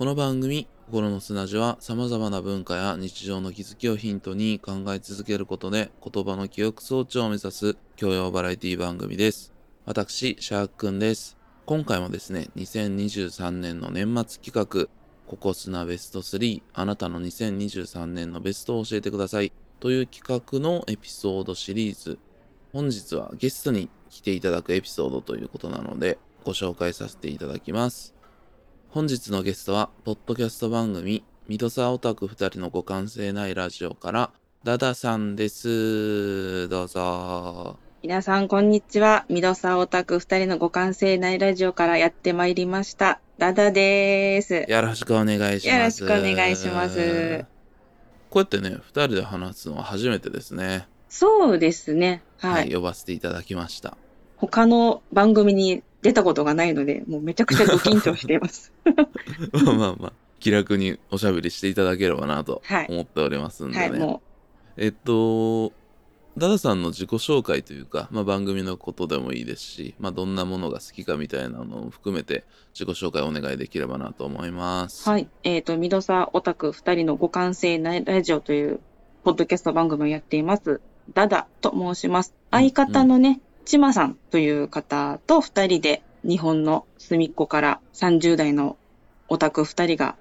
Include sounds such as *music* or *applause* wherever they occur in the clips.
この番組「心の砂地」はさまざまな文化や日常の気づきをヒントに考え続けることで言葉の記憶装置を目指す教養バラエティ番組です。私シャークくんです。今回もですね2023年の年末企画「ここ砂ベスト3あなたの2023年のベストを教えてください」という企画のエピソードシリーズ。本日はゲストに来ていただくエピソードということなのでご紹介させていただきます。本日のゲストは、ポッドキャスト番組、ミドサオタク二人の互換性ないラジオから、ダダさんです。どうぞ。皆さん、こんにちは。ミドサオタク二人の互換性ないラジオからやってまいりました。ダダです。よろしくお願いします。よろしくお願いします。こうやってね、二人で話すのは初めてですね。そうですね。はい。はい、呼ばせていただきました。他の番組に出たことがないので、もうめちゃくちゃド緊張しています。*laughs* まあまあまあ、気楽におしゃべりしていただければなとはい思っておりますんでね。はい、もえっと、ダダさんの自己紹介というか、まあ、番組のことでもいいですし、まあ、どんなものが好きかみたいなのを含めて自己紹介お願いできればなと思います。う、はい。えっ、と、ミドサオタク二人の互換性ないラジオという、ポッドキャスト番組をやっています。ダダと申します。相方のね、ちまさんという方と二人で日本の隅っこから30代のオタク二人が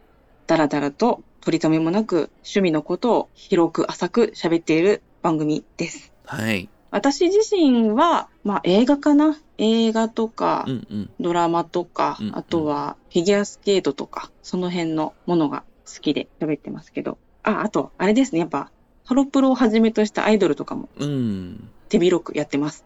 ダラダラと取り留めもなく趣味のことを広く浅く喋っている番組です。はい。私自身は、まあ映画かな？映画とかうんうん。ドラマとか、うんうんあとはフィギュアスケートとか、その辺のものが好きで喋ってますけど。あ、あと、あれですね。やっぱ、ハロプロをはじめとしたアイドルとかもうん。手広くやってます。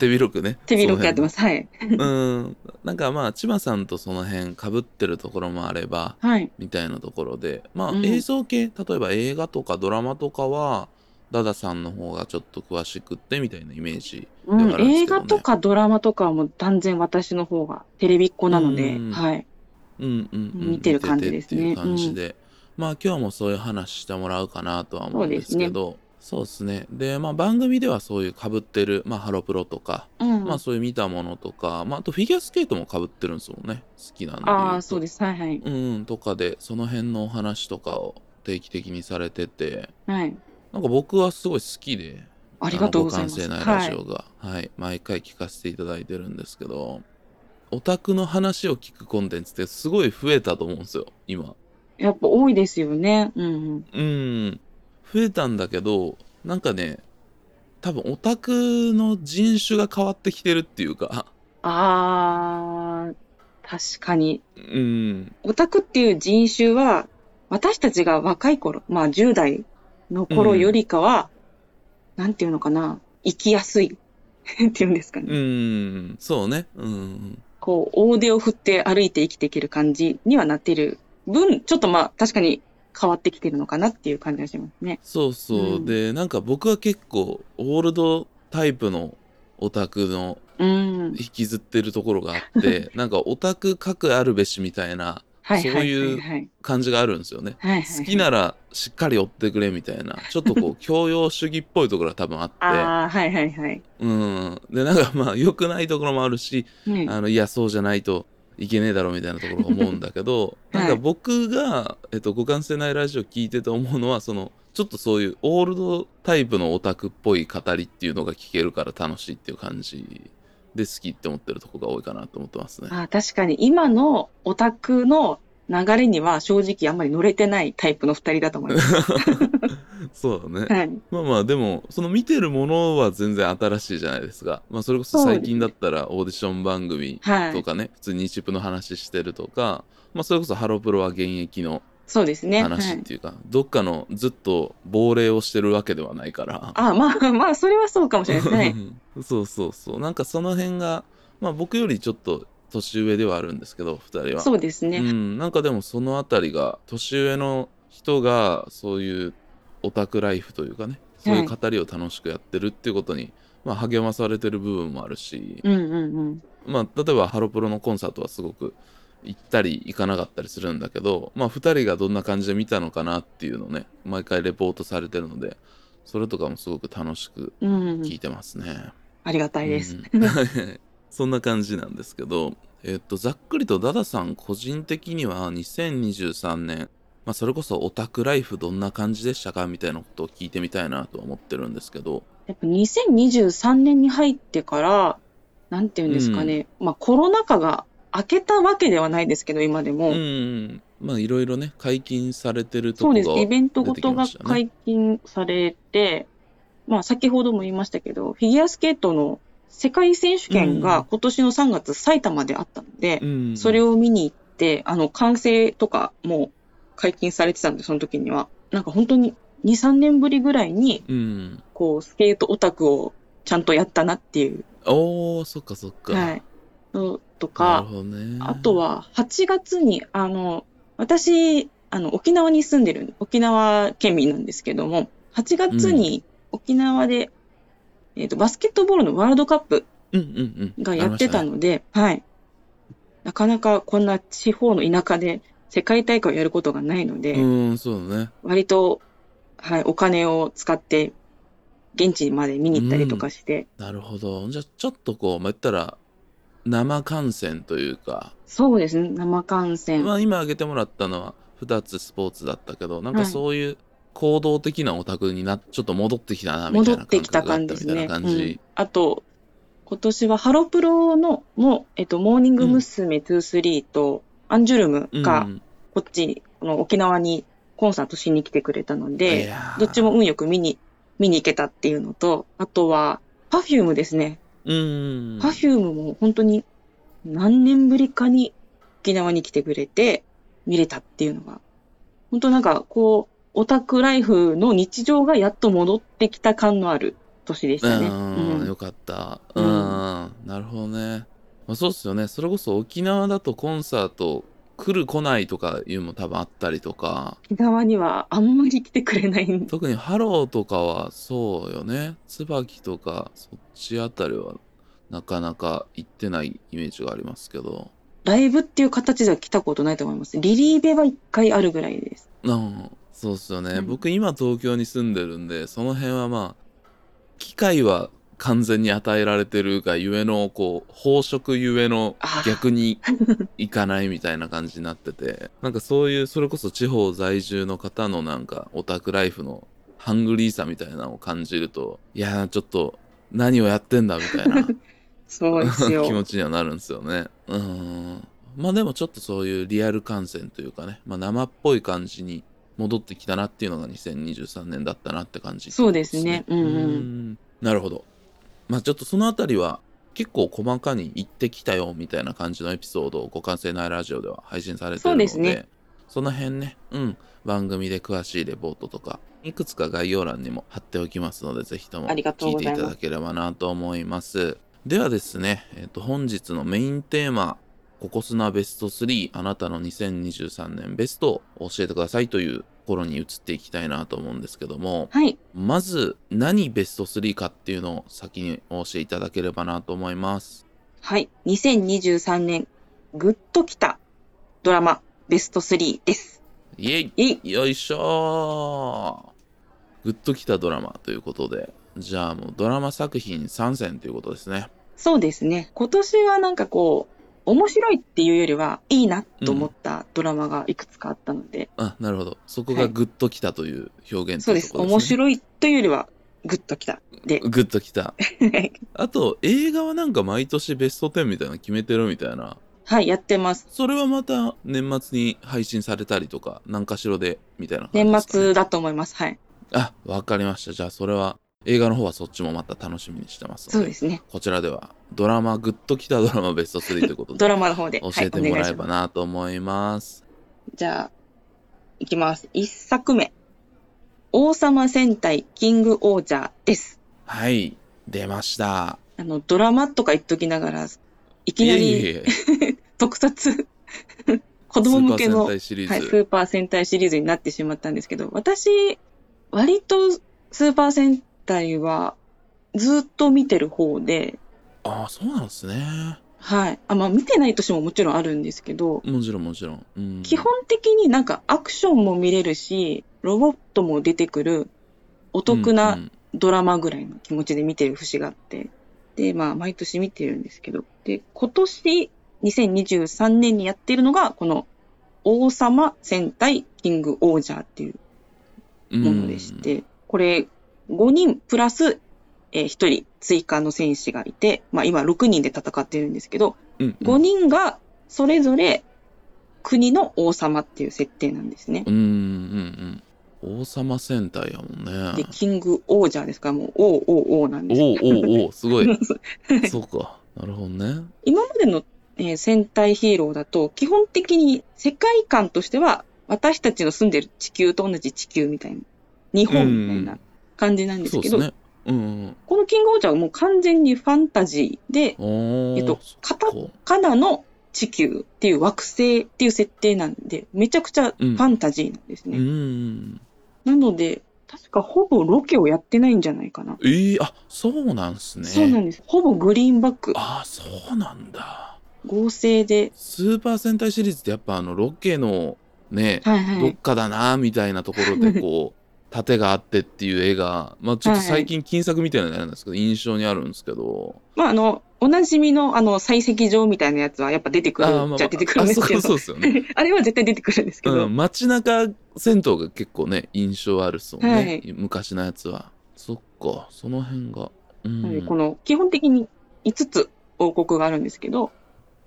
手広くね。。手広くやってますす。はい。うん。なんかまあ、千葉さんとその辺被ってるところもあれば、はい。みたいなところで、まあ、うん映像系、例えば映画とかドラマとかは、ダダさんの方がちょっと詳しくってみたいなイメージうん映画とかドラマとかはもう断然私の方がテレビっ子なので、うんはい。うんうんうん、見てる感じですね見てていう感じで、まあ今日もそういう話してもらうかなとは思うんですけどそうですねでまあ番組ではそういうかぶってる、まあ、ハロプロとか、うん。まあそういう見たものとか、まあ、あとフィギュアスケートもかぶってるんですもんね好きなんで言ああ、そうでです。はいはい。うんうんとかでその辺のお話とかを定期的にされててはい。なんか僕はすごい好きでありがとうございます。ないラはい。ジオが、はい毎回聞かせていただいてるんですけどオタクの話を聞くコンテンツってすごい増えたと思うんですよ今やっぱ多いですよね。うんうん。うん増えたんだけどなんかね多分オタクの人種が変わってきてるっていうかあー、確かに。うんオタクっていう人種は、私たちが若い頃、まあ10代の頃よりかは、なんていうのかな、生きやすい *laughs* っていうんですかうね。んそうねうんこう、大手を振って歩いて生きていける感じにはなってる分、ちょっとまあ確かに変わってきてるのかなっていう感じがしますね。そうそう、うんでなんか僕は結構オールドタイプのオタクのうん。引きずってるところがあって *laughs* なんかオタク核あるべしみたいな。そういう感じがあるんですよね。好きならしっかり追ってくれみたいなちょっとこう教養主義っぽいところが多分あって *laughs* ああ、はいはいはい。うんでなんかまあ良くないところもあるしねあのいやそうじゃないといけねえだろみたいなところ思うんだけど、*laughs* はいなんか僕が、えっと、互換性ないラジオ聞いてて思うのはそのちょっとそういうオールドタイプのオタクっぽい語りっていうのが聞けるから楽しいっていう感じで好きって思ってるとこが多いかなと思ってますね。あー確かに今のオタクの流れには正直あんまり乗れてないタイプの二人だと思います。*laughs* そうだね。はい。まあまあでもその見てるものは全然新しいじゃないですか。まあそれこそ最近だったらオーディション番組はい。とかね、普通に日プの話してるとか、まあそれこそハロプロは現役のそうですね。はい。話っていうか、どっかのずっと亡霊をしてるわけではないから。あまあまあ、それはそうかもしれないですね。*laughs* そうそうそう。なんかその辺が、まあ僕よりちょっと年上ではあるんですけど、二人は。そうですね。うん、なんかでもそのあたりが年上の人がそういうオタクライフというかねそういう語りを楽しくやってるっていうことに、まあ、励まされてる部分もあるし、うんうんうん。まあ、例えばハロプロのコンサートはすごく行ったり行かなかったりするんだけど、まあ、2人がどんな感じで見たのかなっていうのをね毎回レポートされてるのでそれとかもすごく楽しくうんうん聞いてますね。ありがたいです。うん *laughs* そんな感じなんですけどえっと、ざっくりとダダさん個人的には2023年、まあ、それこそオタクライフどんな感じでしたかみたいなことを聞いてみたいなとは思ってるんですけど。やっぱ2023年に入ってから、なんていうんですかね、まあコロナ禍が明けたわけではないですけど、今でも。うんうん。まあ、いろいろね、解禁されてるとそうです。こがイベントごとが解禁されて、まあ先ほども言いましたけど、フィギュアスケートの世界選手権うんが今年の3月埼玉であったので、うん、それを見に行って、あの、完成とかも解禁されてたんで、その時には。なんか本当に2、3年ぶりぐらいに、うん。こう、スケートオタクをちゃんとやったなっていう。おー、そっかそっか。はい。のとか、ね。あと、は8月に、あの、私、あの、沖縄に住んでる、沖縄県民なんですけども、8月に沖縄で、えっ、と、バスケットボールのワールドカップうんうんうん。がやってたありましので、はい。なかなかこんな地方の田舎で世界大会をやることがないので、うん、そうだね。割と、はい、お金を使って、現地まで見に行ったりとかして、なるほど。じゃあ、ちょっとこう、まあ、言ったら、生観戦というか、そうですね、生観戦。まあ、今挙げてもらったのは2つスポーツだったけど、なんかはいそういう行動的なオタクにな、ちょっと戻ってきたな、みたいな戻ってきた感じですね。うん、あと、今年はハロプロの、も、えっと、モーニング娘。23と、アンジュルムうんが、こっち、この沖縄にコンサートしに来てくれたのいで、どっちも運よく見に、見に行けたっていうのと、あとは、パフュームですね。うん。パフュームも本当に何年ぶりかに沖縄に来てくれて見れたっていうのが、本当なんかこう、オタクライフの日常がやっと戻ってきた感のある年でしたね。うん、うんよかった。ううんん、なるほどね。まあ、そうっすよね。それこそ沖縄だとコンサート来る来ないとかいうのも多分あったりとか、沖縄にはあんまり来てくれない特にハローとかはそうよね。椿とかそっちあたりはなかなか行ってないイメージがありますけど。ライブっていう形では来たことないと思います。リリイベは一回あるぐらいです。うん、そうっすよね。うん僕今東京に住んでるんで、その辺はまあ、機会は完全に与えられてるがゆえの、こう、飽食ゆえのあー逆に行かないみたいな感じになってて、なんかそういう、それこそ地方在住の方のなんかオタクライフのハングリーさみたいなのを感じると、いやーちょっと何をやってんだみたいな *laughs* そうですよ。気持ちにはなるんですよね。うん。まあでもちょっとそういうリアル観戦というかね、まあ生っぽい感じに戻ってきたなっていうのが2023年だったなって感じ、そうですね。うんうん。ん。なるほど。まあちょっとそのあたりは結構細かに行ってきたよみたいな感じのエピソードをご完成ないラジオでは配信されてるので、そうですね。その辺ね、うん、番組で詳しいレポートとか、いくつか概要欄にも貼っておきますので、ぜひともありがとう聞いていただければなと思います。ではですね、えっ、と、本日のメインテーマ、ココスナベスト3、あなたの2023年ベストを教えてくださいというところに移っていきたいなと思うんですけども、はい。まず何ベスト3かっていうのを先にお教えいただければなと思います。はい。2023年、グッときたドラマベスト3です。イェイいい。よいしょーグッときたドラマということで、じゃあもうドラマ作品参戦ということですね。そうですね。今年はなんかこう、面白いっていうよりは、いいなと思ったドラマがいくつかあったので、あ、なるほど。そこがはいグッときたという表現そうです。というところですね。面白いというよりは、グッときた。で、グッときた。*laughs* あと、映画はなんか毎年ベスト10みたいなの決めてるみたいな。はい、やってます。それはまた年末に配信されたりとか、何かしらで、みたいな感じ年末だと思います。はい。あ、わかりました。じゃあそれは、映画の方はそっちもまた楽しみにしてます。そうですね。こちらでは、ドラマ、グッときたドラマベスト3ということドで、ラマの方で。教えてもらえばはい、お願いしまなと思います。す。じゃあ、いきます。一作目。王様戦隊キングオージャーです。はい、出ました。あの、ドラマとか言っときながら、いきなり *laughs* 特撮、*laughs* 子供向けの、スーパー戦隊シリーズ。はい、スーパー戦隊シリーズになってしまったんですけど、私、割とスーパー戦隊はずっと見てる方で、ああ、そうなんですね。はい。あ、まあ見てない年ももちろんあるんですけど、もちろんもちろん。うん、基本的になんかアクションも見れるし、ロボットも出てくるお得なんドラマぐらいの気持ちで見てる節があって、で、まあ毎年見てるんですけど、で、今年2023年にやってるのが、この王様戦隊キングオージャーっていうものでして、これ5人プラス、えー1人追加の戦士がいて、まあ今6人で戦ってるんですけど、うん、うん5人がそれぞれ国の王様っていう設定なんですね。うんうんうん。王様戦隊やもんね。で、キングオージャーですから、もう王王王なんですおうおうおう *laughs* すごい。そうか。なるほどね。今までの、えー戦隊ヒーローだと、基本的に世界観としては、私たちの住んでる地球と同じ地球みたいな、日本みたいな感じなんですけど、ね。うんうん。このキングオージャーはもう完全にファンタジーで、えっとカタかカナの地球っていう惑星っていう設定なんで、めちゃくちゃファンタジーなんですね。うん。なので、確かほぼロケをやってないんじゃないかな。ええあ、そうなんすね。そうなんです。ほぼグリーンバック、あ、そうなんだ。合成で、スーパー戦隊シリーズってやっぱあのロケのね、はいはい。どっかだなみたいなところでこう *laughs* 盾があってっていう絵がまあちょっと最近金作みたいなのなんですけど印象にあるんですけど。まあ、あの、おなじみの、あの、採石場みたいなやつはやっぱ出てくるあーまあじゃ出てくるんですけど。あそうそうですよね。*laughs* あれは絶対出てくるんですけど。うん、街中戦闘が結構ね印象あるっすもんね、はい。昔のやつは。そっかその辺が。うん。この、基本的に5つ王国があるんですけど、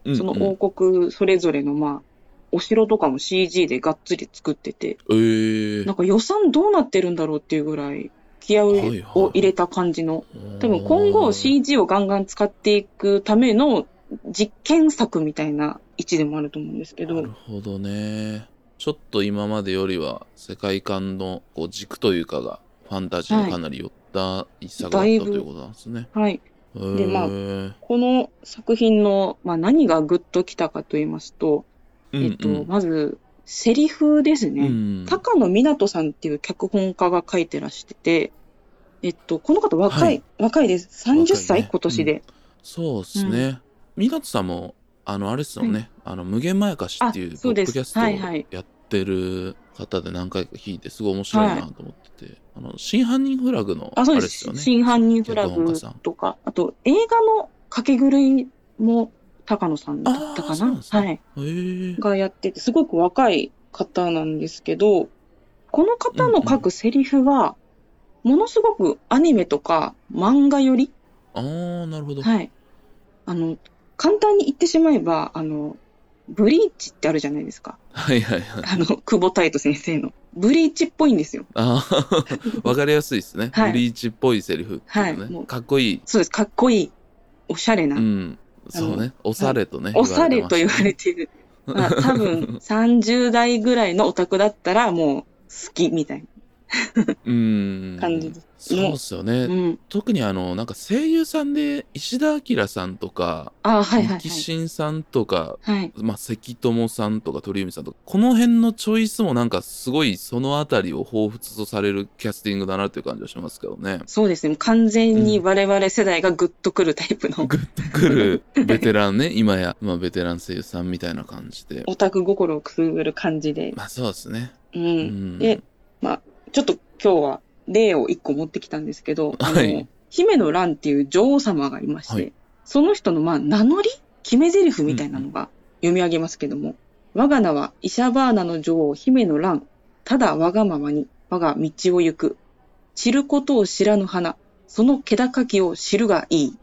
うんそのうん王国それぞれの、まあ、お城とかも CG でがっつり作ってて、えー。なんか予算どうなってるんだろうっていうぐらい、気合をはいはい。入れた感じの、多分今後 CG をガンガン使っていくための実験作みたいな位置でもあると思うんですけど。なる、ほどね。ちょっと今までよりは世界観のこう軸というかがファンタジーにかなり寄った一作だったとだいぶいうことなんですね。はい。でまあこの作品の、まあ、何がグッときたかと言いますと、えっと、まず、セリフですね。うん高野湊さんっていう脚本家が書いてらしてて、えっと、この方若い、はい若いです。30若いね歳、今年で。そうですね。湊さんもあのあれですよね、あの無限まやかしっていうポッドキャストをはいはいやってる方で何回か聞いてすごい面白いなと思ってて、あの真犯人フラグのああ、そうで。れですすよね。真犯人フラグとか、あと映画の掛け狂いも高野さんだったあかな、はい。がやってて、すごく若い方なんですけど、この方の書くセリフが、ものすごくアニメとか漫画より、ああなるほど。はい。あの、簡単に言ってしまえば、あの、ブリーチってあるじゃないですか。はいはいはい。あの、久保太斗先生の。ブリーチっぽいんですよ。ああ *laughs* わかりやすいですね。はいブリーチっぽいセリフね、はいもうかっこいい。そうです。かっこいい。おしゃれな。うん。そうね。おされとね。おされと言われててる。まあ、多分、*laughs* 30代ぐらいのオタクだったら、もう、好きみたいうん。*laughs* 感じですそうっすよね。な。うん。特にあの、なんか声優さんで石田明さんとか、あはいはいはさんとか、はい。まあ、関友さんとか鳥海さんとか、この辺のチョイスもなんかすごいそのあたりを彷彿とされるキャスティングだなっていう感じはしますけどね。そうですね。完全に我々世代がグッとくるタイプの、グッとくるベテランね、*laughs* 今や、まあ、ベテラン声優さんみたいな感じで。オタク心をくすぐる感じで。まあそうですね。う。うんん。でちょっと今日は例を一個持ってきたんですけど、*laughs* あのはい姫の蘭っていう女王様がいまして、はいその人のまあ名乗り決め台詞みたいなのが読み上げますけども、我が名はイシャバーナの女王姫の蘭、ただ我がままに我が道を行く。知ることを知らぬ花、その気高きを知るがいい。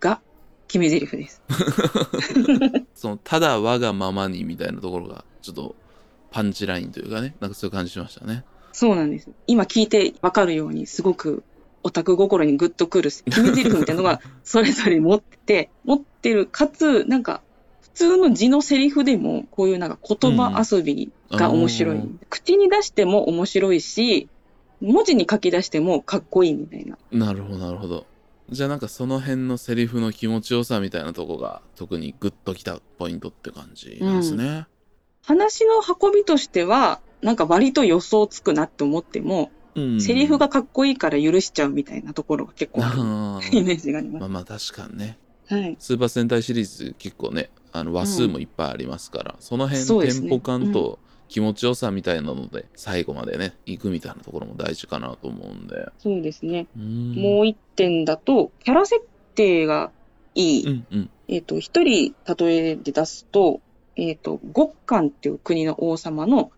が、決め台詞です。*laughs* *laughs* その、ただ我がままにみたいなところが、ちょっと、パンチラインというかね、なんかそういう感じしましたね。そうなんです。今聞いてわかるように、すごくオタク心にグッとくる決め台詞みたいなのがそれぞれ持ってて、持ってる、かつ、なんか、普通の字のセリフでも、こういうなんか言葉遊びが面白い。うん口に出しても面白いし、文字に書き出してもかっこいいみたいな。なるほど、なるほど。じゃあなんかその辺のセリフの気持ちよさみたいなとこが、特にグッときたポイントって感じなんですね。話の運びとしては、なんか割と予想つくなって思っても、うん。セリフがかっこいいから許しちゃうみたいなところが結構あるあ *laughs* イーメージがありままあまあ確かにね。す。はい。スーパー戦隊シリーズ結構ね、あの話数もいっぱいありますから、その辺そうですねテンポ感と気持ちよさみたいなので、最後までね、行くみたいなところも大事かなと思うんで。そうですね。うんもう一点だと、キャラ設定がいい。うんうん。えっ、と、一人例えで出すと、えっ、と、極寒っていう国の王様の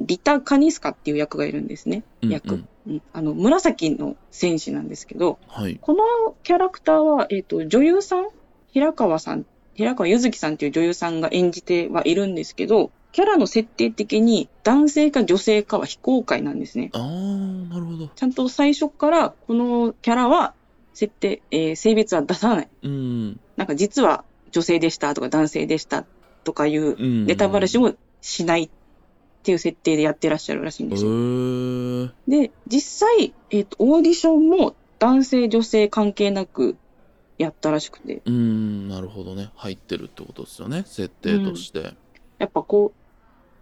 リタ・カニスカっていう役がいるんですね。役。うんうんあの、紫の戦士なんですけど、はい。このキャラクターは、えっ、と、女優さん？平川さん、平川ゆずきさんっていう女優さんが演じてはいるんですけど、キャラの設定的に男性か女性かは非公開なんですね。あー、なるほど。ちゃんと最初からこのキャラは設定、えー性別は出さない。うん。なんか実は女性でしたとか男性でしたとかいううん。ネタバラシもしないっていう設定でやってらっしゃるらしいんへですよ。ー。で、実際、えっ、と、オーディションも男性女性関係なくやったらしくて、うん、なるほどね。入ってるってことですよね。設定として。やっぱこう、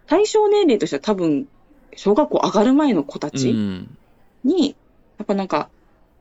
対象年齢としては多分、小学校上がる前の子たうちん。に、やっぱなんか、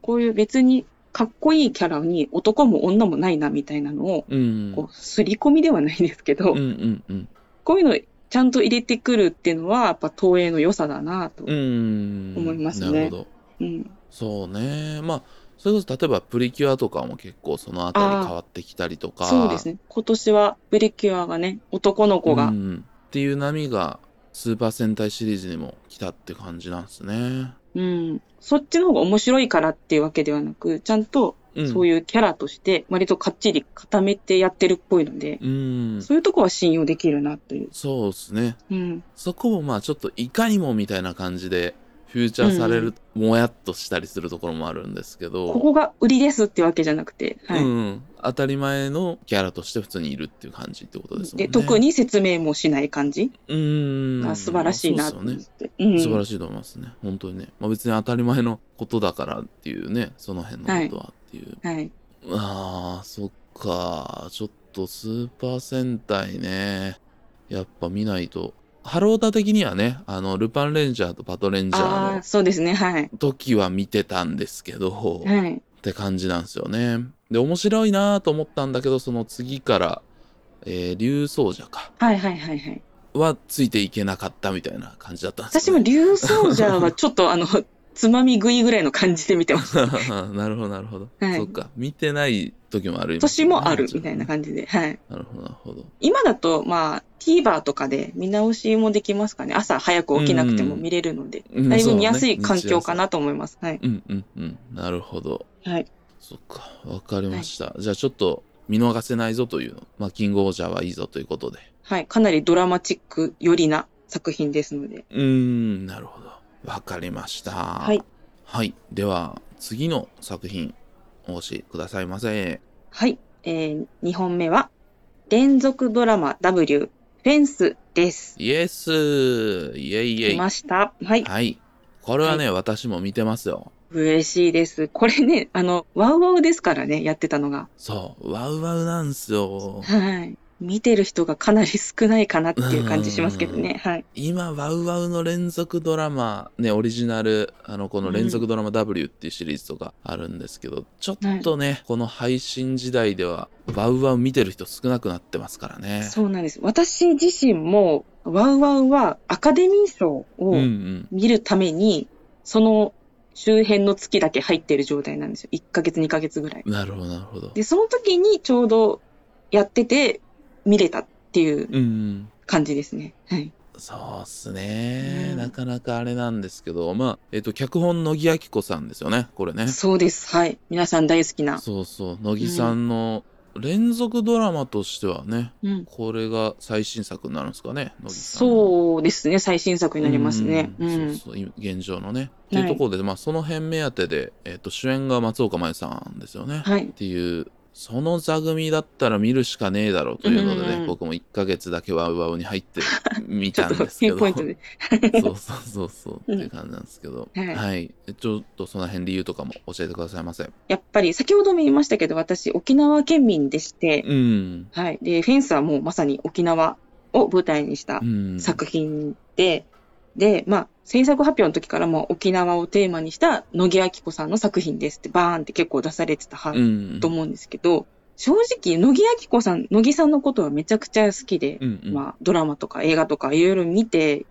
こういう別にかっこいいキャラに男も女もないなみたいなのを、うん。こう、すり込みではないですけど、うんうんうん。こういうのちゃんと入れてくるっていうのは、やっぱ東映の良さだなと。うん。思いますねなるほど。うん。そうね。まあ、それこそ例えばプリキュアとかも結構そのあたり変わってきたりとか。そうですね。今年はプリキュアがね、男の子が、うん。っていう波がスーパー戦隊シリーズにも来たって感じなんですね。うん。そっちの方が面白いからっていうわけではなく、ちゃんとうん。そういうキャラとして、割とかっちり固めてやってるっぽいので、うん。そういうとこは信用できるなという。そうですね。うん。そこもまあちょっといかにもみたいな感じでフューチャーされる、もやっとしたりするところもあるんですけど、ここが売りですってわけじゃなくて、はい。うん、当たり前のキャラとして普通にいるっていう感じってことですもんね。で、特に説明もしない感じうんが素晴らしいなって。よね。うん素晴らしいと思いますね。本当にね。まあ別に当たり前のことだからっていうね、その辺のことはっていう。はい。ああ、そっか。ちょっとスーパー戦隊ね。やっぱ見ないと。ハロータ的にはね、あの、ルパンレンジャーとパトレンジャーのそうですね。はい。時は見てたんですけど、っはい。て感じなんですよね。で、面白いなと思ったんだけど、その次から、えー、竜奏者か。はいはいはいはい。はついていけなかったみたいな感じだったんです私も竜奏者はちょっとあの、つまみ食いぐらいの感じで見てます。*laughs* なるほど、なるほど。はいそっか。見てない時もある、年もあるみたいな感じで。はい。なるほど、なるほど。今だと、まあ、TVer とかで見直しもできますかね。朝早く起きなくても見れるので、うんだいぶ見やすい環境かなと思います。はい。うんうんうん。なるほど。はい。そっか。わかりました。じゃあちょっと見逃せないぞというの。まあ、キングオージャーはいいぞということで。はい。かなりドラマチック寄りな作品ですので。うーん、なるほど。わかりました。はい。はい。では、次の作品、お押しくださいませ。はい。えー、2本目は、連続ドラマ W、フェンスです。イエスイエイイエ来イ。ました。はい。はい。これはね、私も見てますよ。嬉しいです。これね、あの、ワウワウですからね、やってたのが。そう。ワウワウなんすよ。はい。見てる人がかなり少ないかなっていう感じしますけどね。はい。今、ワウワウの連続ドラマ、ね、オリジナル、あの、この連続ドラマ W っていうシリーズとかあるんですけど、ちょっとね、この配信時代では、ワウワウ見てる人少なくなってますからね。そうなんです。私自身も、ワウワウはアカデミー賞うんうをん。見るために、その周辺の月だけ入ってる状態なんですよ。1ヶ月、2ヶ月ぐらい。なるほど、なるほど。で、その時にちょうどやってて、見れたっていううんうん。感じですね。はい。そうっすね、うんなかなかあれなんですけど、まあ、えっ、と、脚本、乃木明子さんですよね、これね。そうです。はい。皆さん大好きな。そうそう、乃木さんの連続ドラマとしてはね、うん。これが最新作になるんですかね、乃木さんの。そうですね。最新作になりますね。う。うんそうそう、今現状のね。っていうところで、まあ、その辺目当てで、えっ、と、主演が松岡茉優さんですよね。はいっ。ていう、その座組だったら見るしかねえだろうというのでね、うんうん僕も1ヶ月だけワウワウに入って見たんですけど。そうそうそうそうっていう感じなんですけど、はいはい。ちょっとその辺理由とかも教えてくださいませ。やっぱり、先ほども言いましたけど、私、沖縄県民でして、うん。はい。で、フェンスはもうまさに沖縄を舞台にしたうん。作品で、で、まあ、制作発表の時からも沖縄をテーマにした野木明子さんの作品ですってバーンって結構出されてたは、うん。と思うんですけど、正直、野木明子さん、野木さんのことはめちゃくちゃ好きで、うんうん。まあ、ドラマとか映画とかいろいろ見て、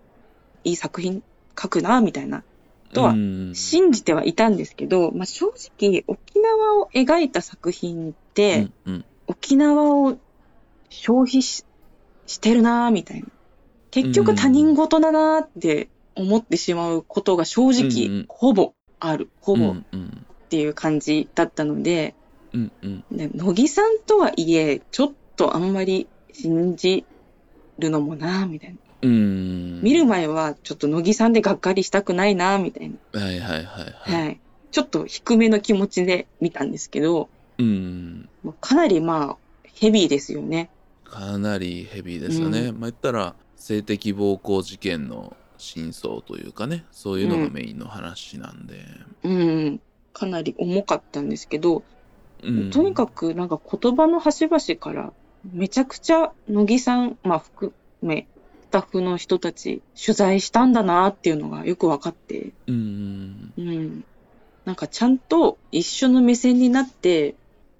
いい作品書くな、みたいな、とはうん信じてはいたんですけど、まあ、正直、沖縄を描いた作品って、うんうん沖縄を消費ししてるなぁ、みたいな。結局他人事だなぁって思ってしまうことが正直、うんうんほぼある。ほぼっうんうんていう感じだったので、うんうんね乃木さんとはいえ、ちょっとあんまり信じるのもなぁ、みたいな。うん見る前はちょっと乃木さんでがっかりしたくないなぁ、みたいな。はいはいはいはい、はい。ちょっと低めの気持ちで見たんですけど、うんかなりまあ、ヘビーですよね。かなりヘビーですよね、まあ言ったら性的暴行事件の真相というかねそういうのがメインの話なんで、うん。かなり重かったんですけど、うん。とにかくなんか言葉の端々から、めちゃくちゃ乃木さん、まあ含め、スタッフの人たち取材したんだなっていうのがよく分かって、うん。うん。なんかちゃんと一緒の目線になって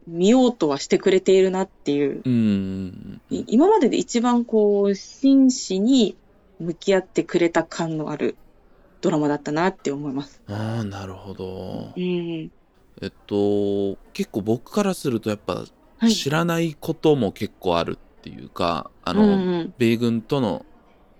見ようとはしてくれているなっていう、うんい今までで一番こう、真摯に向き合ってくれた感のあるドラマだったなって思います。ああなるほどうん。えっと結構僕からするとやっぱはい。知らないことも結構あるっていうか、あうの、んうん米軍との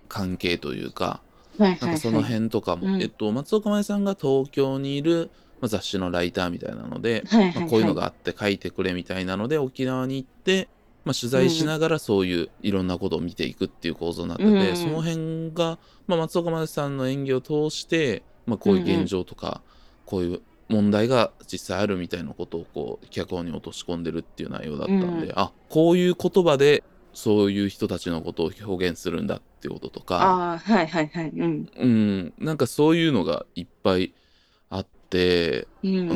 関係というかはいはいはい。なんかその辺とかも、うんえっと松岡茉優さんが東京にいる、まあ、雑誌のライターみたいなので、はいはいはいまあ、こういうのがあって書いてくれみたいなので沖縄に行って、まあ、取材しながらそういういろんなことを見ていくっていう構造になってて、うんうんその辺が、まあ、松岡茉優さんの演技を通して、まあ、こういう現状とか、こういう問題が実際あるみたいなことをこう脚本に落とし込んでるっていう内容だったんで、うんあこういう言葉でそういう人たちのことを表現するんだっていうこととか。ああ、はいはいはい。うん。うん、なんかそういうのがいっぱいうんうう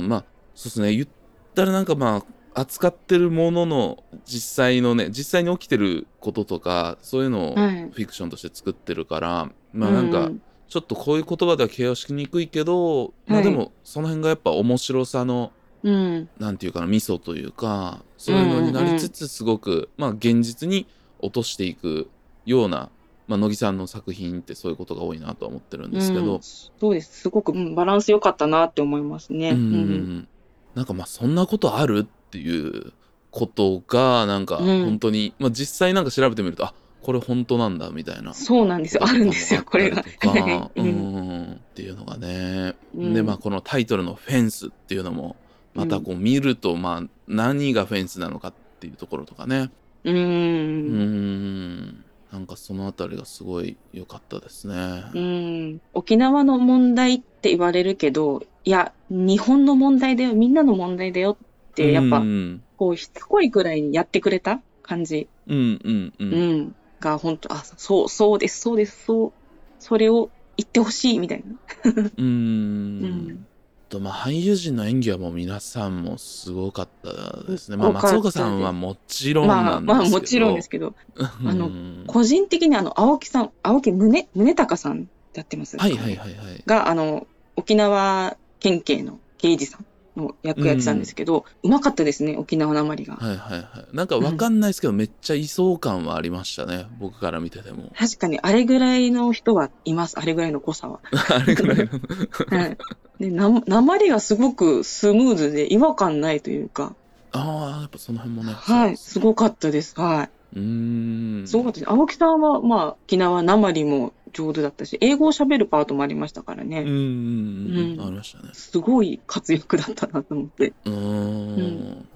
ん。ん、まあ、そうですね、言ったらなんかまあ、扱ってるものの実際のね、実際に起きてることとか、そういうのをフはい。ィクションとして作ってるから、まあなんか、うんちょっとこういう言葉では形容しにくいけど、まあはいでも、その辺がやっぱ面白さの、うん。なんていうかな、味噌というか、そういうのになりつつ、すごく、まあ現実に落としていくような、まあ、乃木さんの作品ってそういうことが多いなとは思ってるんですけど、うん。そうです。すごく、うんバランス良かったなって思いますね。うん。うん。なんかまあそんなことあるっていうことがなんかうん。本当に、まあ実際なんか調べてみるとあこれ本当なんだみたいな。そうなんですよ。あるんですよ、これが。う *laughs* うんん。っていうのがね、うん。でまあこのタイトルの「フェンス」っていうのもまたこう見るとまあ何がフェンスなのかっていうところとかね。うん。うんなんかそのあたりがすごい良かったですね。うん。沖縄の問題って言われるけど、いや、日本の問題だよ、みんなの問題だよって、やっぱう、んこう、しつこいくらいにやってくれた感じ。うんうんううんん。が、本当あ、そう、そうです、そうです、そう、それを言ってほしい、みたいな。うーうんんとまあ俳優陣の演技はもう皆さんもすごかったですね。まあ松岡さんはもちろんまあ、なんですけど。まあ、もちろんですけど、う *laughs* んあの個人的にあの、青木さん、青木宗、宗隆さんやってますはいはいはいはい。が、あの、沖縄県警の刑事さんの役やってたんですけど、うまかったですね、沖縄なまりが。はいはいはい。なんかわかんないですけど、めっちゃいそう感はありましたね。僕から見てても。確かに、あれぐらいの人はいます、あれぐらいの濃さは。*laughs* あれぐらいの。*laughs* はい。で、な、なまりがすごくスムーズで違和感ないというか、ああ、やっぱその辺もね。はい、すごく。かったです。はうーん。い。すごかったです。青木さんは、まあ、沖縄なまりも上手だったし、英語を喋るパートもありましたからね。うんうんうん。うんありましたね。すごい活躍だったなと思って。うーん。ん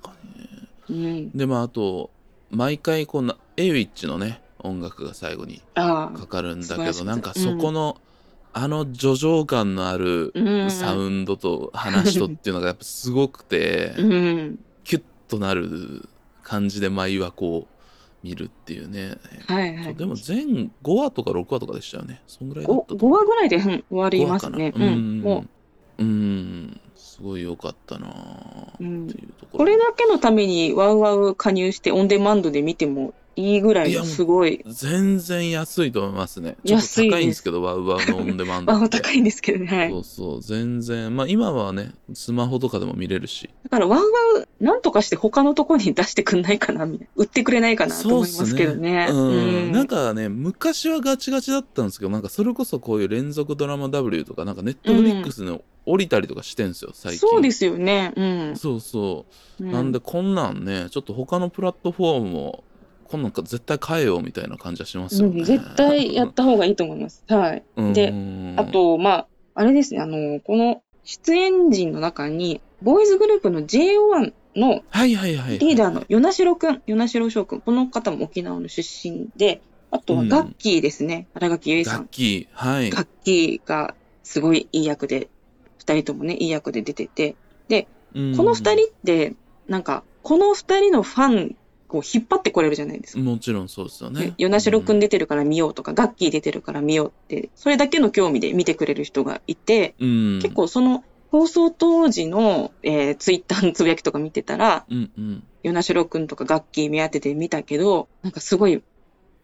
確かにね。うん。で、まああと、毎回こうな、エイウィッチのね、音楽が最後にあかかるんだけどなんかそこの、あの叙情感のある。サウンドと話とっていうのがやっぱすごくて、うん。キュッとなる感じで毎話こう見るっていうね、はいはい。でも全5話とか6話とかでしたよねそんぐらいだっ 5, たと5話ぐらいで、うん、終わり5ますね。ううんん。もううんすごい良かったなって。いうところこれだけのためにワウワウ加入してオンデマンドで見てもいいぐらいのいやもうすごい。全然安いと思いますねちょっと安いです高いんですけどワウワウのオンデマンドまあ、って高いんですけどね。はい。そうそう全然まあ今はねスマホとかでも見れるしだからワウワウ、なんとかして他のところに出してくんないかな、みたいな。売ってくれないかなと思いますけどね。うん、なんか、かね昔はガチガチだったんですけどなんかそれこそこういう連続ドラマ W とかなんかネットフリックスの降りたりとかしてんすよ、最近。そうですよね。うん。そうそう。うなんで、こんなんね、ちょっと他のプラットフォームも、こんなんか絶対変えようみたいな感じはしますよね。うん、絶対やった方がいいと思います。はい。うんでうんあ、と、まあ、あれですね、あの、この出演陣の中に、ボーイズグループの JO1 の。リーダーの与那城くん、与那城翔くん、この方も沖縄の出身で、あとはうんガッキーですね、新垣結衣さん。楽器、はい。ガッキーがすごいいい役で、二人ともね、いい役で出てて、うんこの二人って、なんか、この二人のファンを引っ張ってこれるじゃないですか。もちろんそうですよね。与那城くんで。出てるから見ようとか、ガッキー出てるから見ようって、それだけの興味で見てくれる人がいて、うん。結、構その放送当時の、えー、ツイッターのつぶやきとか見てたら、うんうん。与那城くんとかガッキー目当てで見たけど、なんかすごい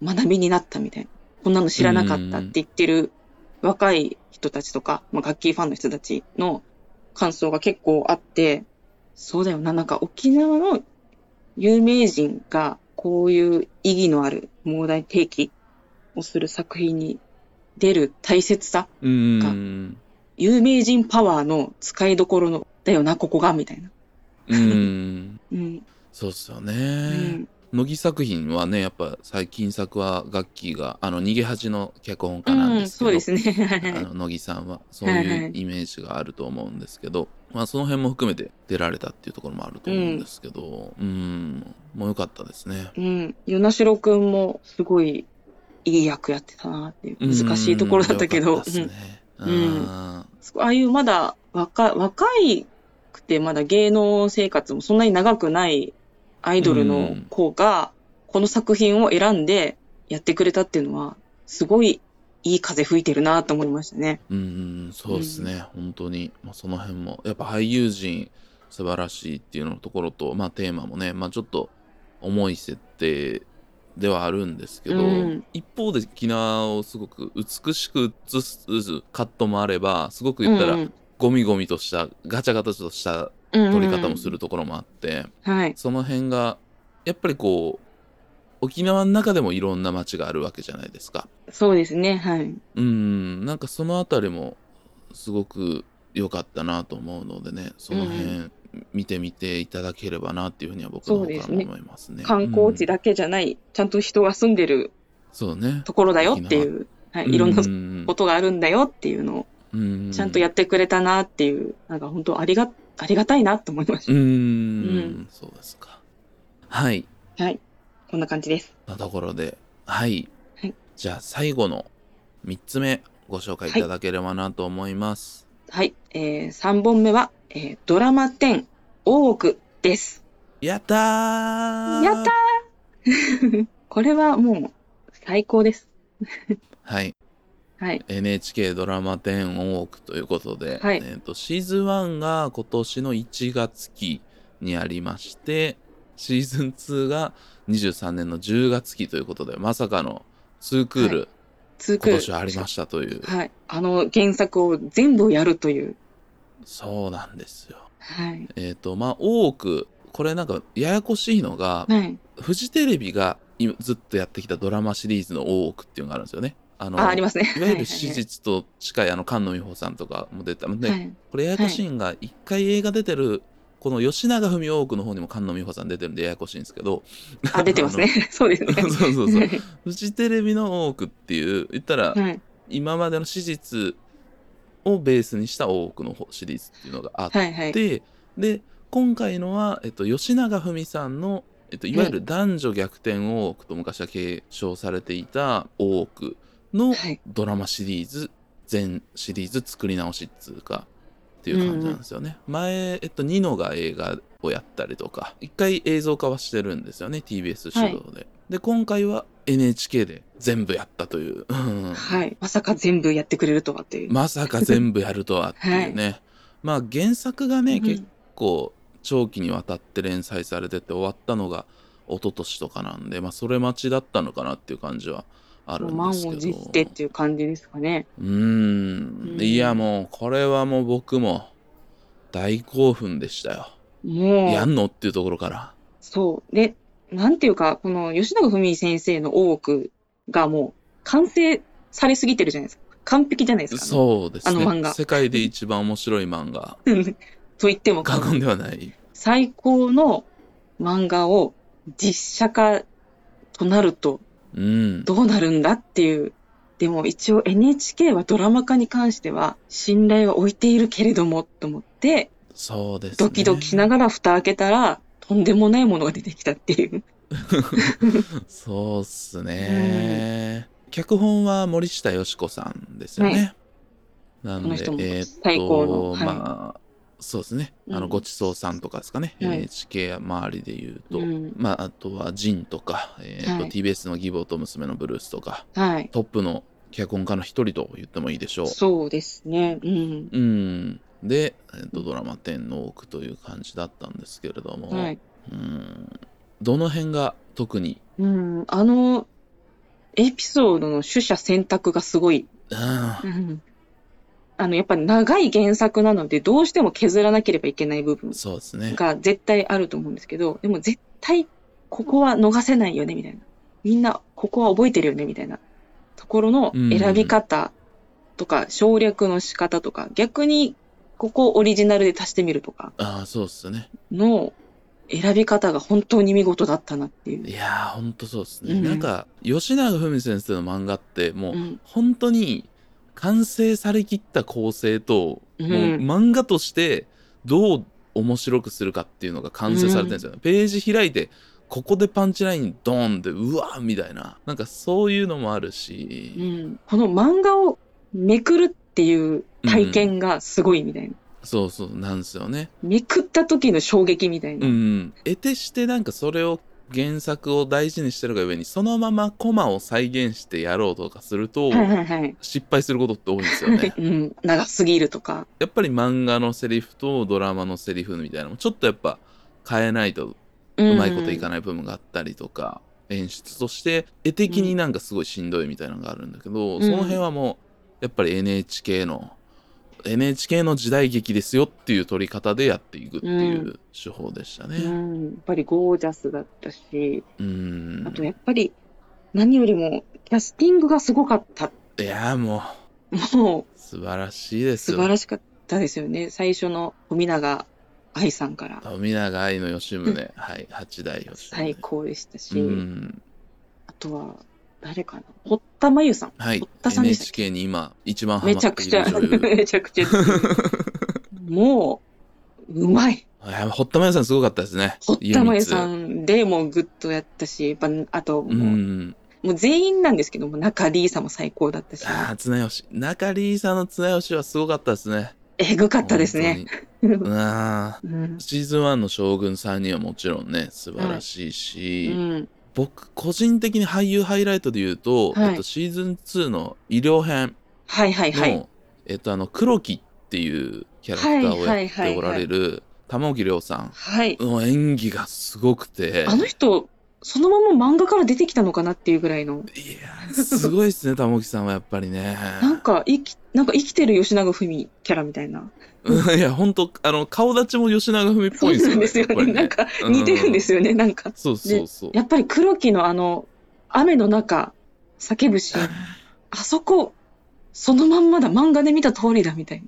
学びになったみたいな。こんなの知らなかったって言ってる若い人たちとか、まあ、ガッキーファンの人たちの感想が結構あって、そうだよな、なんか沖縄の有名人がこういう意義のある問題提起をする作品に出る大切さ、うん。有名人パワーの使いどころの、だよな、ここが、みたいな。うん。うん。そうっすようね。ん。乃木作品はね、やっぱ最近作はガッキーが、あの、逃げ恥の脚本家なんうん、ですけど、そうですね。あの乃木さんはそうはいうイメージがあると思うんですけど、まあその辺も含めて出られたっていうところもあると思うんですけど、うん、もう良かったですね。うん。与那城くんもすごいいい役やってたなっていう。難しいところだったけど。うんああいうまだ若若いくてまだ芸能生活もそんなに長くないアイドルの子がこの作品を選んでやってくれたっていうのはすごいいい風吹いてるなと思いましたね。うん、そうですね、本当に、まあ、その辺も、やっぱ俳優陣素晴らしいっていうのところと、まあテーマもね、まあちょっと重い設定ではあるんですけど、うん。一方で沖縄をすごく美しく映すカットもあれば、すごく言ったら、うんゴミゴミとした、ガチャガチャとしたうん撮り方もするところもあって、はい。その辺が、やっぱりこう、沖縄の中でもいろんな街があるわけじゃないですか。そうですね。はい。うん、なんかそのあたりもすごく良かったなと思うのでね、その辺見てみていただければなっていうふうには僕の方からも思いますね。観光地だ、だけじゃない、ちゃんと人が住んでるそうね。ところだよっていう、はい、いろんななことがあるんだよっていうのをとちゃんとやってくれたなっていう、なんか本当ありが、ありがたいなと思いましうん、うんそうですか。はい。た。はい。こんな感じです。なところで、はい。はいじゃあ最後の3つ目ご紹介いただければなと思います。はい。えー、3本目は、えー、ドラマ10、大奥です。やったーやったー *laughs* これはもう、最高です。*laughs* はい。はい。NHK ドラマ10大奥ということで、はいえー、とシーズン1が今年の1月期にありましてシーズン2が23年の10月期ということでまさかの2クール、ツークール今年はありましたという、はい。あの原作を全部やるという。そうなんですよはい。えっ、とまあ大奥これなんかややこしいのが、はい。フジテレビが今ずっとやってきたドラマシリーズの大奥っていうのがあるんですよねあのあ、ありますね。いわゆる史実と近いあの菅野美穂さんとかも出たので、はい。これややこしいんが、一回映画出てる、この吉永文大奥の方にも菅野美穂さん出てるんでややこしいんですけど。あ、出てますね。*laughs* そうですね。そうそうそう。フジテレビの大奥っていう、言ったら、はい。今までの史実をベースにした大奥の方シリーズっていうのがあって、はい。はい。で、今回のは、えっと、吉永文さんの、えっと、いわゆる男女逆転大奥と昔は継承されていた大奥のはい。ドラマシリーズ全シリーズ作り直しっつうかっていう感じなんですよね、前、えっと、ニノが映画をやったりとか一回映像化はしてるんですよね TBS 主導で、で今回は NHK で全部やったという、うん。はい。まさか全部やってくれるとはっていう。まさか全部やるとはっていうね、*laughs* まあ原作がね、うん。結構長期にわたって連載されてて終わったのが一昨年とかなんでまあそれ待ちだったのかなっていう感じはあるん満をですけど持してっていう感じですかね。うーんうんいやもうこれはもう僕も大興奮でしたよ。もう。やんのっていうところから。そう。で、なんていうか、この吉永文先生の大奥がもう完成されすぎてるじゃないですか。完璧じゃないですか、そうですねあの漫画世界で一番面白い漫画 *laughs* と言っても過言ではない最高の漫画を実写化となるとうん。どうなるんだっていう。でも一応 NHK はドラマ化に関しては信頼は置いているけれどもと思って、そうですね。ドキドキしながら蓋開けたらとんでもないものが出てきたっていう。そうっすね、脚本は森下よし子さんですよね、なんでこの人もえーっと最高のはい。まあそうですね、あうんのごちそうさんとかですかね、はい NHK 周りで言うと、うんまああとはジンとか、えーっとはい TBS の義母と娘のブルースとかはい。トップの脚本家の一人と言ってもいいでしょうそうですね。うん。うんで、えーっとドラマ天の奥という感じだったんですけれども、はい。うんどの辺が特に？うん。あの、エピソードの取捨選択がすごい。うんうん。あの、やっぱ長い原作なので、どうしても削らなければいけない部分そうですね。が絶対あると思うんですけど、でも絶対ここは逃せないよね、みたいな。みんなここは覚えてるよね、みたいなところの選び方とか、省略の仕方とか、逆にここをオリジナルで足してみるとかああそうっすね。の選び方が本当に見事だったなっていう。い。やーほんとそうですね、うん。なんか吉永文先生の漫画ってもう、うん。本当に完成されきった構成と、うん。もう漫画としてどう面白くするかっていうのが完成されてるんですよね、ページ開いてここでパンチラインドーンってうわーみたいな。なんかそういうのもあるうし、ん、この漫画をめくるっていう体験がすごいみたいな。そうそうなんですよね。めくった時の衝撃みたいな。うん。得てしてなんかそれを原作を大事にしてるが上にそのままコマを再現してやろうとかすると、はいはいはい。失敗することって多いんですよね *laughs* うん、長すぎるとか。やっぱり漫画のセリフとドラマのセリフみたいなのもちょっとやっぱ変えないとううまいこといかない。部分があったりとか、演出として絵的になんかすごいしんどいみたいなのがあるんだけど、うんその辺はもうやっぱり NHK の NHK の時代劇ですよっていう撮り方でやっていくっていう手法でしたうね。ん、やっぱりゴージャスだったし、うん。あとやっぱり何よりもキャスティングがすごかった。いやももうう素晴らしいですよ。素晴らしかったですよね。最初の富永愛さんから富永愛の吉宗、はい、八代吉宗。最高でしたし、うん。あとは誰かな？堀田真由さん。はい堀田さんでしたっけ？NHK に今一番ハマっているめちゃくちゃ、*laughs* めちゃくちゃ。もう、うまい。堀田真由さんすごかったですね。堀田真由さ唯んでもうグッとやったし、やっぱあとも一。うう、ん。もう全員なんですけども、中里依紗も最高だったし、ああ、綱吉。中里さんの綱吉はすごかったですね。えぐかったですね。*laughs* うんあうんーシーズン1の将軍さんにはもちろんね、素晴らしいし、うん。僕、個人的に俳優ハイライトで言うと、はいえっと、シーズン2の医療編はいはいの、はい。えっと、あの、黒木っていうキャラクターをやっておられる玉置亮さはいん。の演技がすごくて、あの人、そのまま漫画から出てきたのかなっていうぐらいの、いや、すごいですね、玉置さんはやっぱりね。*laughs* なんか生き、なんか生きてる吉永文キャラみたいな。う *laughs* んいや、本当あの、顔立ちも吉永文っぽいんですよね。そうなんですよね。やっぱり *laughs* なんか似てるんですよね、なんか。そうそうそう。やっぱり黒木のあの、雨の中、叫ぶシーン。あそこ、そのまんまだ、漫画で見た通りだ、みたい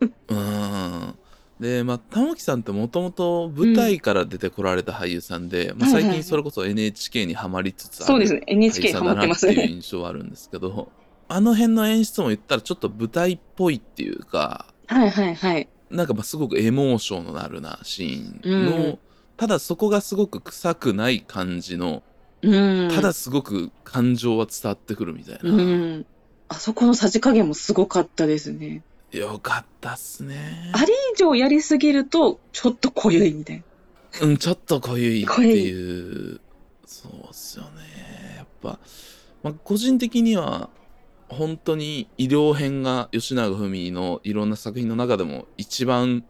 な。うん。で、まあ、玉置さんってもともと舞台から出てこられた俳優さんで、まあ、はいはいはい最近それこそ NHK にはまりつつあるそうですね。俳優 NHK さハマってんだなっていう。印象はあるんですけど、あの辺の演出も言ったらちょっと舞台っぽいっていうか、はいはいはい。なんかまあすごくエモーショナルなシーンの、うんただそこがすごく臭くない感じの、うん。ただすごく感情は伝わってくるみたいな。うん。あそこのさじ加減もすごかったですね。よかったっすね。あれ以上やりすぎると、ちょっと濃ゆいみたいな。うん、ちょっと濃ゆいっていう。そうっすよね。やっぱ、まあ、個人的には、本当に医療編が吉永文のいろんな作品の中でも一番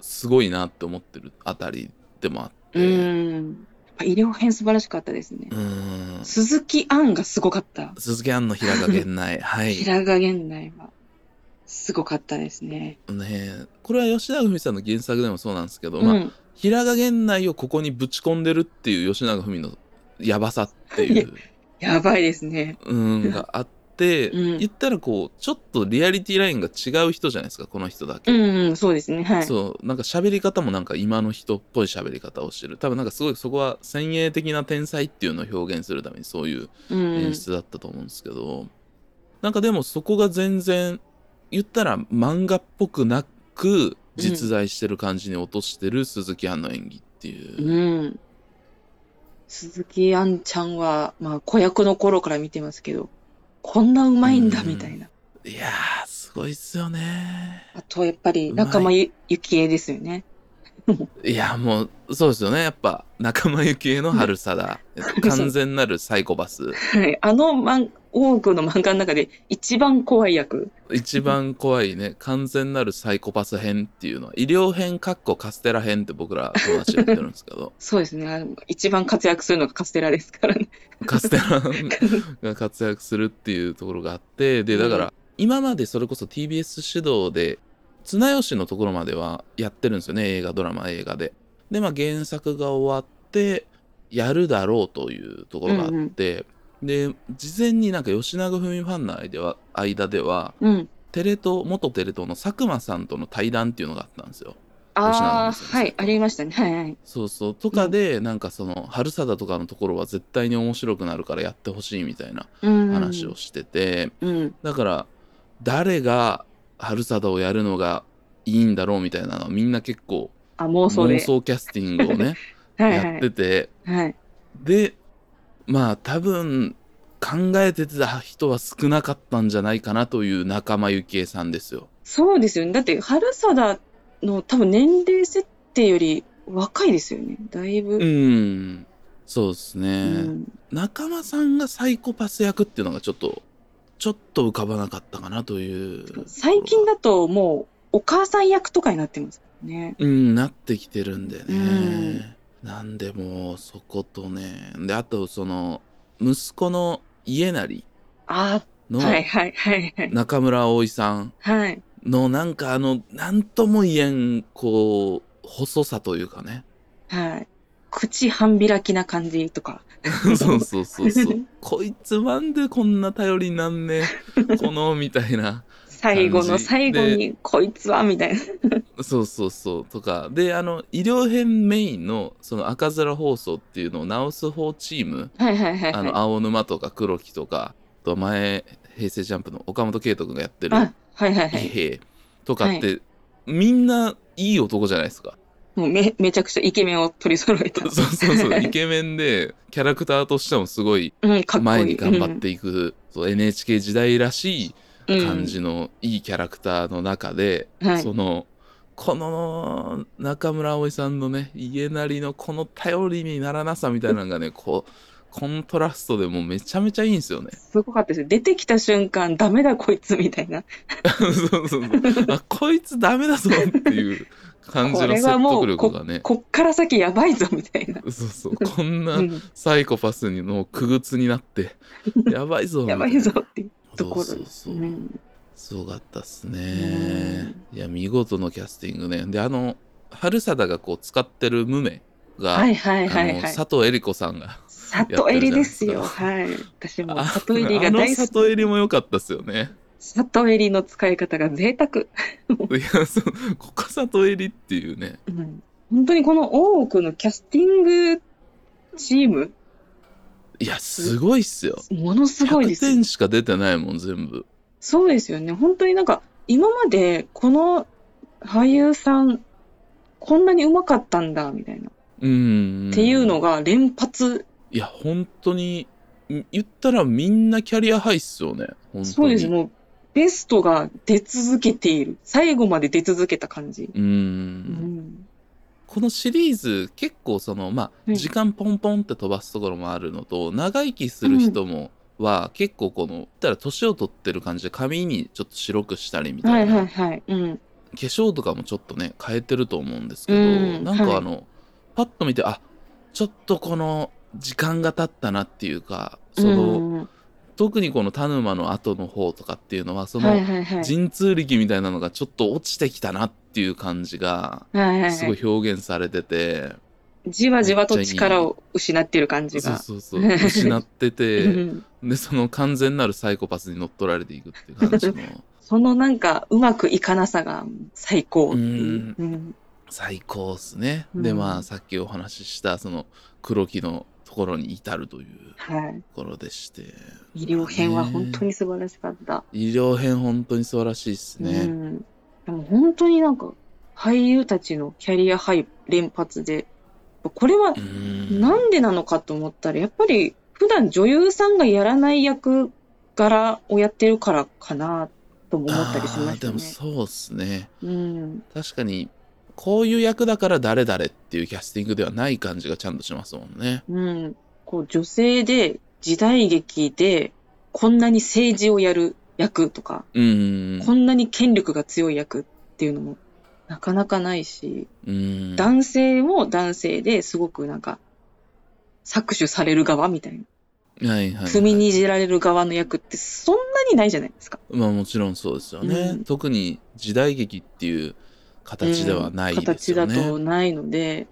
すごいなって思ってるあたりでもあって。うん。やっぱ医療編素晴らしかったですね。うん鈴木杏がすごかった。鈴木杏の平賀源内。はい。平賀源内は、すごかったですね。ねこれは吉永文さんの原作でもそうなんですけど、うん。まあ、平賀源内をここにぶち込んでるっていう吉永文のやばさっていう。*laughs* やばいですね。うん、があって、うん言ったらこうちょっとリアリティラインが違う人じゃないですかこの人だけ、うんうん、そうですね。はい。そうなんか喋り方もなんか今の人っぽい喋り方をしてる多分なんかすごいそこは先鋭的な天才っていうのを表現するためにそういううん演出だったと思うんですけど、なんかでもそこが全然言ったら漫画っぽくなく実在してる感じに落としてる鈴木杏の演技っていう、うん。鈴木杏ちゃんは、まあ、子役の頃から見てますけど、こんなうまいんだ、うんみたいな。いやーすごいっすよねあと、やっぱり、仲間ゆゆきえですよね。*laughs* いやもうそうですよねやっぱ仲間由紀恵の春貞 *laughs* 完全なるサイコパスはい。あの漫、多くの漫画の中で一番怖い役。一番怖いね完全なるサイコパス編っていうのは医療編かっこカステラ編って僕ら友達で言ってるんですけど *laughs* そうですね。一番活躍するのがカステラですからね。カステラが活躍するっていうところがあってでだから今までそれこそ TBS 主導で綱吉のところまではやってるんですよね映画ドラマ映画で。でまあ原作が終わってやるだろうというところがあって、で事前になんか吉永文ファンの間では間ではうん。テレ東元テレ東の佐久間さんとの対談っていうのがあったんですよ。あはい。ありましたね。はいはい。そうそうとかで、なんかその春貞とかのところは絶対に面白くなるからやってほしいみたいなうん。話をしてて、うん。だから誰が春貞をやるのがいいんだろうみたいなのはみんな結構あ、妄想で。妄想キャスティングをね *laughs* はいやってはい。てはい。でまあ多分考えてた人は少なかったんじゃないかなという仲間由紀恵さんですよ。そうですよね。だって、春貞の多分年齢設定より若いですよね。だいぶ。うんそうですね、うん仲間さんがサイコパス役っていうのがちょっとちょっと浮かばなかったかなという最近だともうお母さん役とかになってますね。うんなってきてるんでね、うんなんでもうそことねであとその息子の家成あのあ、はいはいはいはい。中村葵さんはい。のなんかあのなんとも言えんこう細さというかねはい。口半開きな感じとか。*laughs* そうそうそうそう。*laughs* こいつなんでこんな頼りになんねえ *laughs* このみたいな。最後の最後に、こいつは、みたいな。そうそうそう。とか。であの医療編メインのその赤面放送っていうのを直す方チーム。はいはいはいはい。あの青沼とか黒木とか。あと前平成ジャンプの岡本圭人君がやってる。あ、はいはいはい。伊兵とかって、みんないい男じゃないですか。もうめ、めちゃくちゃイケメンを取り揃えた。*laughs* そうそうそうイケメンでキャラクターとしてもすごい。前に頑張っていく、そう NHK 時代らしいうん感じのいいキャラクターの中で、はいそのこの中村葵さんのね家なりのこの頼りにならなさみたいなのがねこうコントラストでもうめちゃめちゃいいんですよね。すごかったですよ。出てきた瞬間、ダメだこいつ、みたいな。*laughs* そうそうそうあこいつダメだぞっていう感じの説得力がねこっから先やばいぞ、みたいな。そうそうこんなうん、サイコパスにの苦靴になって *laughs* やばいぞやばいぞっていうところそうそうそううんすごかったっすねいや見事のキャスティングねであの春貞がこう使ってるムメが、はいはいはい。佐藤恵理子さんが里襟ですよ。はい。私もあ里襟が大好き。里襟も良かったっすよね里襟の使い方が贅沢。いやそうここ里襟っていうねうん本当にこの多くのキャスティングチーム、いやすごいっすよものすごいで100すよ。点しか出てないもん全部そうですよね。本当になんか、今までこの俳優さん、こんなに上手かったんだ、みたいな。うんっていうのが連発、いや本当にん言ったらみんなキャリアハイっすよね本当にそうです。もう、ベストが出続けている。最後まで出続けた感じ。うんうん。このシリーズ結構そのまあうん時間ポンポンって飛ばすところもあるのと、長生きする人もは結構この言ったら年を取ってる感じで髪にちょっと白くしたりみたはいいな、はいはい。うん。化粧とかもちょっとね変えてると思うんですけど、うんはいなんかあの、パッと見てあちょっとこの時間が経ったなっていうかその、うん特にこの田沼の後の方とかっていうのはその。神通力みたいなのがちょっと落ちてきたなっていう感じがすごい表現されてて、じわじわと力を失ってる感じそうが。そうそう。失ってうて、*laughs* んで、その完全なるサイコパスに乗っ取られていくっていう感じの *laughs* そのなんか、うまくいかなさが最高っていう。うん最高っすね。うんで、まあ、さっきお話しした、その黒木のろに至るというはい。ところでして。医療編は本当に素晴らしかった。医療編本当に素晴らしいですうね。ん。でも本当になんか、俳優たちのキャリアハイ連発で、これはうんなんでなのかと思ったら、やっぱり普段女優さんがやらない役柄をやってるからかなとも思ったりしましたね。そうっすね。うん。確かに、こういう役だから誰々っていうキャスティングではない感じがちゃんとしますもんね。うん。こう女性で時代劇でこんなに政治をやる役とか、うん。こんなに権力が強い役っていうのもなかなかないし、うん。男性も男性ですごくなんか搾取される側みたいな。はいはい、はい。踏みにじられる側の役ってそんなにないじゃないですか。まあもちろんそうですよね。うん特に時代劇っていう形ではないですよね。形だとないので、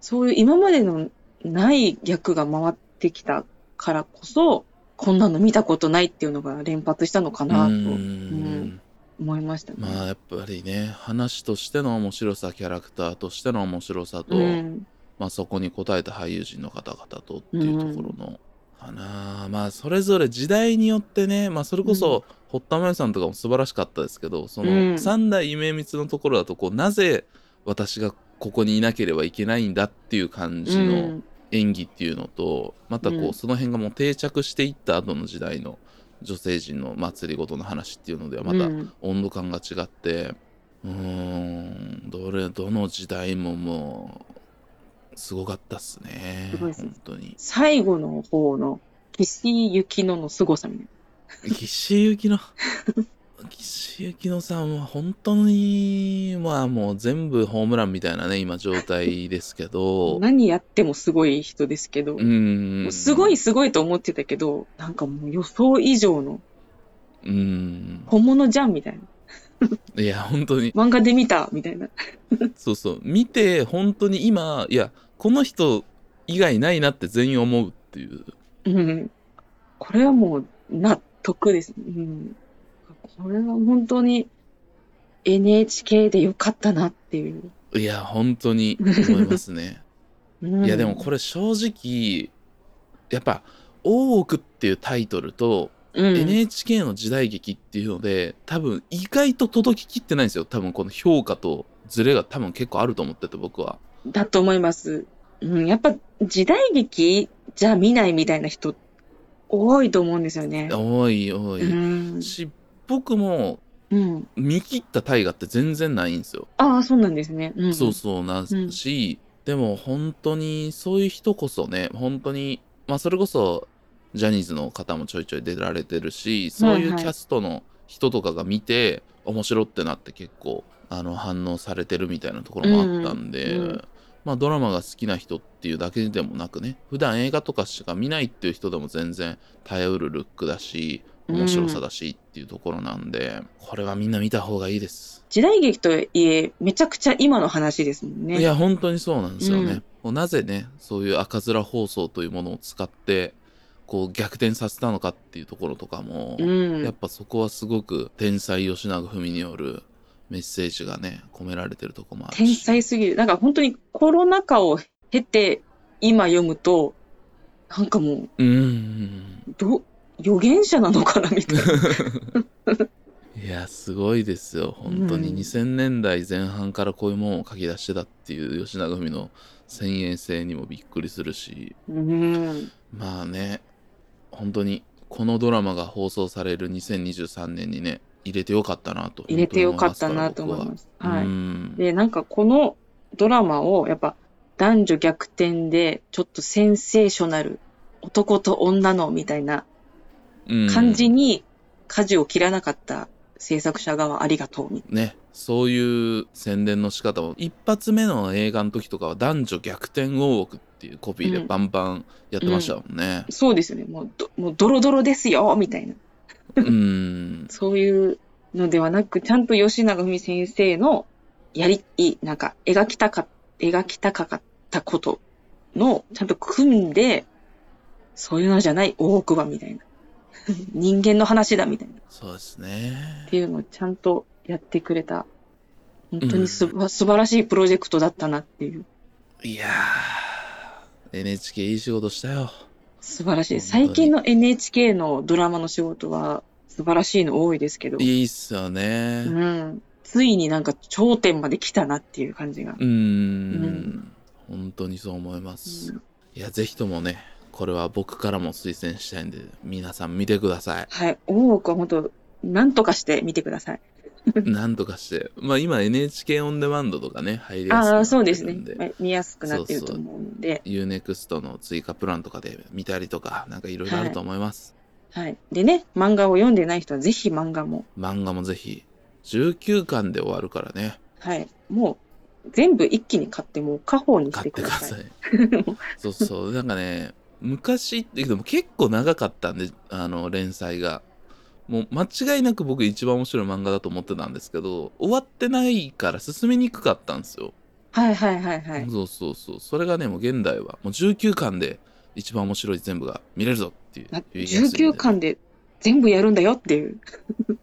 そういう今までのない役が回ってきたからこそ、こんなの見たことないっていうのが連発したのかなとうん。うん思いましたね。まあやっぱりね話としての面白さキャラクターとしての面白さと、うん。まあ、そこに応えた俳優陣の方々とっていうところの、かな。まあそれぞれ時代によってね、まあ、それこそ、堀田真由さんとかも素晴らしかったですけどその、うん。三代夢光のところだとこうなぜ私がここにいなければいけないんだっていう感じのうん。演技っていうのと、またこう、うん。その辺がもう定着していった後の時代の女性陣の祭りごとの話っていうのではまたうん。温度感が違ってうーんどれどの時代ももうすごかったっすね本当に。最後の方の岸井ゆきのの凄さみたい岸井ゆきの岸井ゆきのさんは本当にまあもう全部ホームランみたいなね今状態ですけな。ど何やってもすごい人ですけど、うーんすごいすごいと思ってたけど、なんかもう予想以上のうーん本物じゃんみたいな。いや本当に漫画で見たみたいな。そうそう見て本当に今いやこの人以外ないなって全員思うっていううん。これはもう納得です。うん。これは本当に NHK でよかったなっていう。いや本当に思いますね *laughs* うんいやでもこれ正直やっぱ「大奥」っていうタイトルと、うん、NHK の時代劇っていうので多分意外と届ききってないんですよ多分この評価とズレが多分結構あると思ってて僕はだと思います。うん、やっぱ時代劇じゃ見ないみたいな人多いと思うんですよね。多い多い、うん。し僕もうん。見切った大河って全然ないんですよああ、そうなんですね。うん。そうそうなし、でも本当にそういう人こそね本当にまあそれこそジャニーズの方もちょいちょい出られてるしそういうキャストの人とかが見て、面白ってなって結構あの反応されてるみたいなところもあったんで、うんうんまあドラマが好きな人っていうだけでもなくね普段映画とかしか見ないっていう人でも全然耐えうるルックだし面白さだしっていうところなんで、これはみんな見た方がいいです。時代劇とはいえ、めちゃくちゃ今の話ですもんね。いや本当にそうなんですよね、うんなぜねそういう赤面放送というものを使ってこう逆転させたのかっていうところとかも、うん。やっぱそこはすごく天才吉永文によるメッセージがね込められてるとこもあるし天才すぎる。なんか本当にコロナ禍を経て今読むと、なんかもう、うんうんど、預言者なのかなみたいな。う *laughs* んいやすごいですよ本当にうん2000年代前半からこういうものを書き出してたっていう吉永文の先鋭性にもびっくりするしうん。まあね本当にこのドラマが放送される2023年にね入れてよかったなと入れてよかったなと思います。ははい。うんで、なんかこのドラマをやっぱ男女逆転でちょっとセンセーショナル、男と女のみたいなうん感じに舵を切らなかった制作者側ありがとうみたいねそういう宣伝の仕方も一発目の映画の時とかは男女逆転大奥っていうコピーでバンバンやってましたもんねな。そうですよね。もうど、もうドロドロですよみたいな。うん *laughs* そういうのではなく、ちゃんと吉永文先生のやり、いなんか描きたか、描きたかかっったことの、ちゃんと組んで、そういうのじゃない、大奥は、みたいな。*laughs* 人間の話だ、みたいな。っそうですね。ていうのをちゃんとやってくれた。本当にす、素晴らしいプロジェクトだったなっていう。いやー、NHK いい仕事したよ。素晴らしい。最近の NHK のドラマの仕事は素晴らしいの多いですけど、いいっすよね。うん。ついになんか頂点まで来たなっていう感じが。うーん。本当にそう思います。うんいや、ぜひともね、これは僕からも推薦したいんで、皆さん見てください。はい。大奥は本当、なんとかして見てください。*laughs* なんとかして。まあ今 NHK オンデマンドとかね、入りやすくなああ、ってそうですねるんで。まあ見やすくなってると思うんで。UNEXT の追加プランとかで見たりとか、なんかいろいろあると思います。はい。でね、漫画を読んでない人はぜひ漫画も。漫画もぜひ、19巻で終わるからね、はい。もう、全部一気に買ってもう家宝にし買っててくだください。さい。*laughs* そうそう、なんかね、昔って、でも結構長かったんで、あの、連載が。もう間違いなく僕一番面白い漫画だと思ってたんですけど、終わってないから進めにくかったんですよ。はいはいはいはい。そうそうそう。それがね、もう現代は、もう19巻で一番面白い全部が見れるぞっていう。な言いやすいんで19巻で全部やるんだよっていう。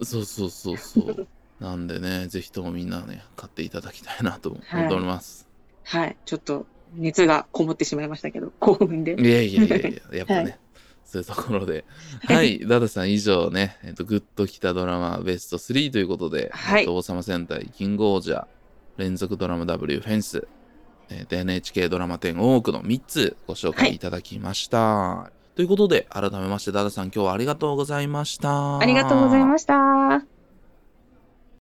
そうそうそうそう。なんでね、ぜひともみんなね、買っていただきたいなと思っております。はい。ちょっと、熱がこもってしまいましたけど、興奮で。い、やいやいやいや、やっぱね、はいそういうところで。*laughs* はい、ダダさん以上ね、えっと、グッときたドラマベスト3ということで、はいえっと、王様戦隊キングオージャー、連続ドラマ W フェンス、えっと、NHK ドラマ10多くの3つご紹介いただきました。ということで、改めまして、ダダさん今日はありがとうございました。ありがとうございました。